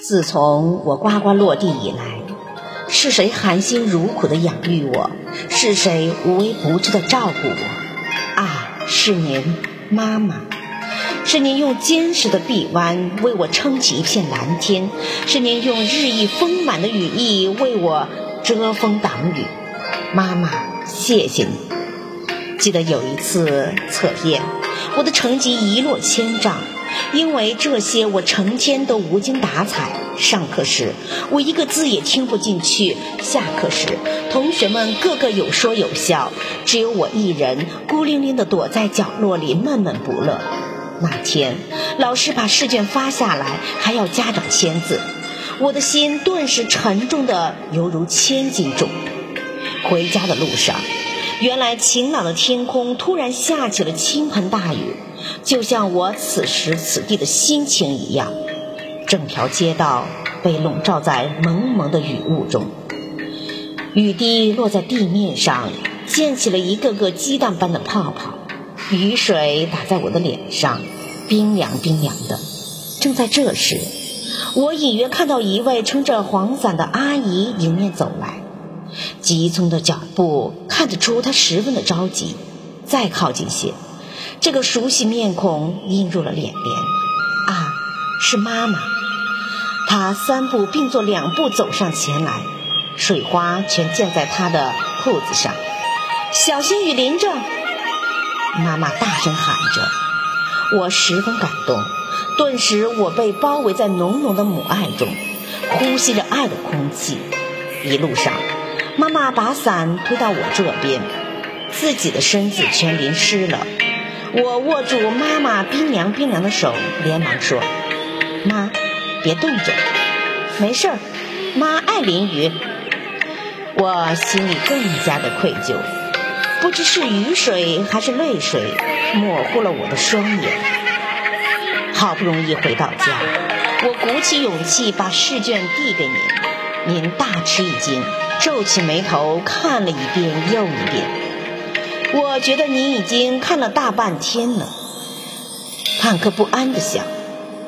自从我呱呱落地以来，是谁含辛茹苦的养育我？是谁无微不至的照顾我？啊，是您，妈妈！是您用坚实的臂弯为我撑起一片蓝天，是您用日益丰满的羽翼为我遮风挡雨。妈妈，谢谢你。记得有一次测验，我的成绩一落千丈，因为这些我成天都无精打采。上课时我一个字也听不进去，下课时同学们个个有说有笑，只有我一人孤零零地躲在角落里闷闷不乐。那天老师把试卷发下来，还要家长签字，我的心顿时沉重的犹如千斤重。回家的路上。原来晴朗的天空突然下起了倾盆大雨，就像我此时此地的心情一样。整条街道被笼罩在蒙蒙的雨雾中，雨滴落在地面上，溅起了一个个鸡蛋般的泡泡。雨水打在我的脸上，冰凉冰凉的。正在这时，我隐约看到一位撑着黄伞的阿姨迎面走来。急匆的脚步看得出她十分的着急。再靠近些，这个熟悉面孔映入了脸帘。啊，是妈妈！她三步并作两步走上前来，水花全溅在她的裤子上。小心雨淋着！妈妈大声喊着。我十分感动，顿时我被包围在浓浓的母爱中，呼吸着爱的空气。一路上。妈妈把伞推到我这边，自己的身子全淋湿了。我握住妈妈冰凉冰凉的手，连忙说：“妈，别冻着，没事儿，妈爱淋雨。”我心里更加的愧疚，不知是雨水还是泪水模糊了我的双眼。好不容易回到家，我鼓起勇气把试卷递给您，您大吃一惊。皱起眉头看了一遍又一遍，我觉得你已经看了大半天了。坦克不安地想，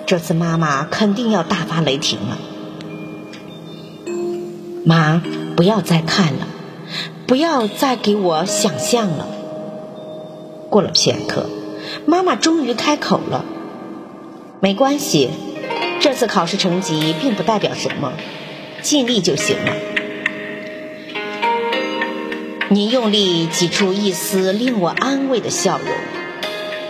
这次妈妈肯定要大发雷霆了。妈，不要再看了，不要再给我想象了。过了片刻，妈妈终于开口了：“没关系，这次考试成绩并不代表什么，尽力就行了。”你用力挤出一丝令我安慰的笑容，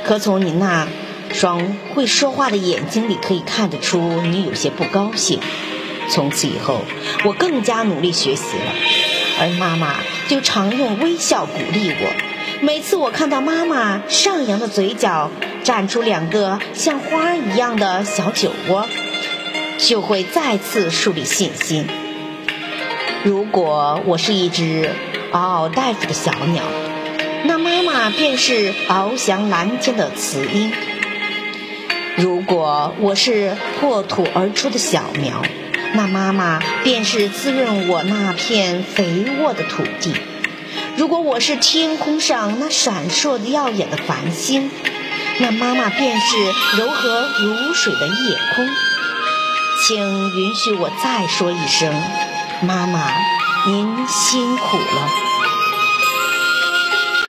可从你那双会说话的眼睛里可以看得出你有些不高兴。从此以后，我更加努力学习了，而妈妈就常用微笑鼓励我。每次我看到妈妈上扬的嘴角绽出两个像花一样的小酒窝，就会再次树立信心。如果我是一只。嗷嗷待哺的小鸟，那妈妈便是翱翔蓝天的雌鹰。如果我是破土而出的小苗，那妈妈便是滋润我那片肥沃的土地。如果我是天空上那闪烁的耀眼的繁星，那妈妈便是柔和如水的夜空。请允许我再说一声，妈妈。您辛苦了。